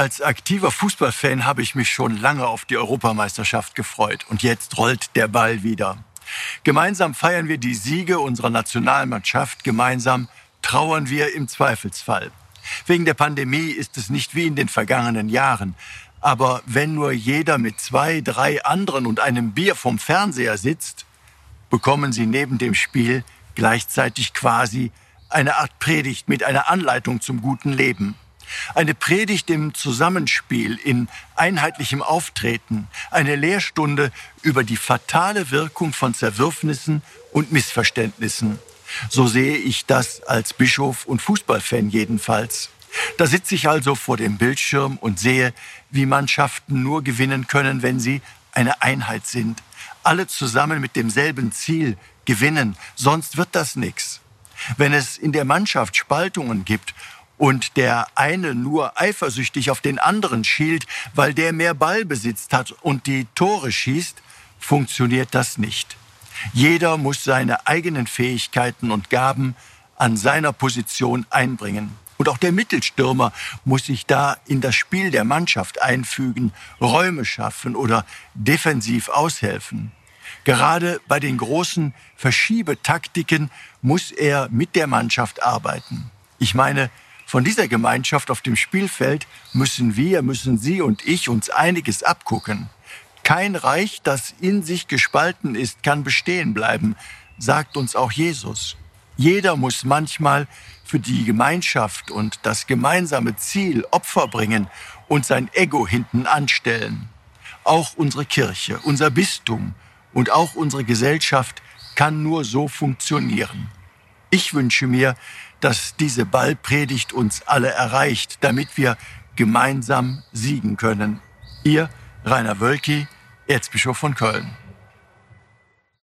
Als aktiver Fußballfan habe ich mich schon lange auf die Europameisterschaft gefreut. Und jetzt rollt der Ball wieder. Gemeinsam feiern wir die Siege unserer Nationalmannschaft. Gemeinsam trauern wir im Zweifelsfall. Wegen der Pandemie ist es nicht wie in den vergangenen Jahren. Aber wenn nur jeder mit zwei, drei anderen und einem Bier vom Fernseher sitzt, bekommen sie neben dem Spiel gleichzeitig quasi eine Art Predigt mit einer Anleitung zum guten Leben. Eine Predigt im Zusammenspiel, in einheitlichem Auftreten, eine Lehrstunde über die fatale Wirkung von Zerwürfnissen und Missverständnissen. So sehe ich das als Bischof und Fußballfan jedenfalls. Da sitze ich also vor dem Bildschirm und sehe, wie Mannschaften nur gewinnen können, wenn sie eine Einheit sind. Alle zusammen mit demselben Ziel gewinnen, sonst wird das nichts. Wenn es in der Mannschaft Spaltungen gibt und der eine nur eifersüchtig auf den anderen schielt, weil der mehr Ballbesitz hat und die Tore schießt, funktioniert das nicht. Jeder muss seine eigenen Fähigkeiten und Gaben an seiner Position einbringen. Und auch der Mittelstürmer muss sich da in das Spiel der Mannschaft einfügen, Räume schaffen oder defensiv aushelfen. Gerade bei den großen Verschiebetaktiken muss er mit der Mannschaft arbeiten. Ich meine, von dieser Gemeinschaft auf dem Spielfeld müssen wir, müssen Sie und ich uns einiges abgucken. Kein Reich, das in sich gespalten ist, kann bestehen bleiben, sagt uns auch Jesus. Jeder muss manchmal für die Gemeinschaft und das gemeinsame Ziel Opfer bringen und sein Ego hinten anstellen. Auch unsere Kirche, unser Bistum und auch unsere Gesellschaft kann nur so funktionieren. Ich wünsche mir, dass diese Ballpredigt uns alle erreicht, damit wir gemeinsam siegen können. Ihr Rainer Wölki, Erzbischof von Köln.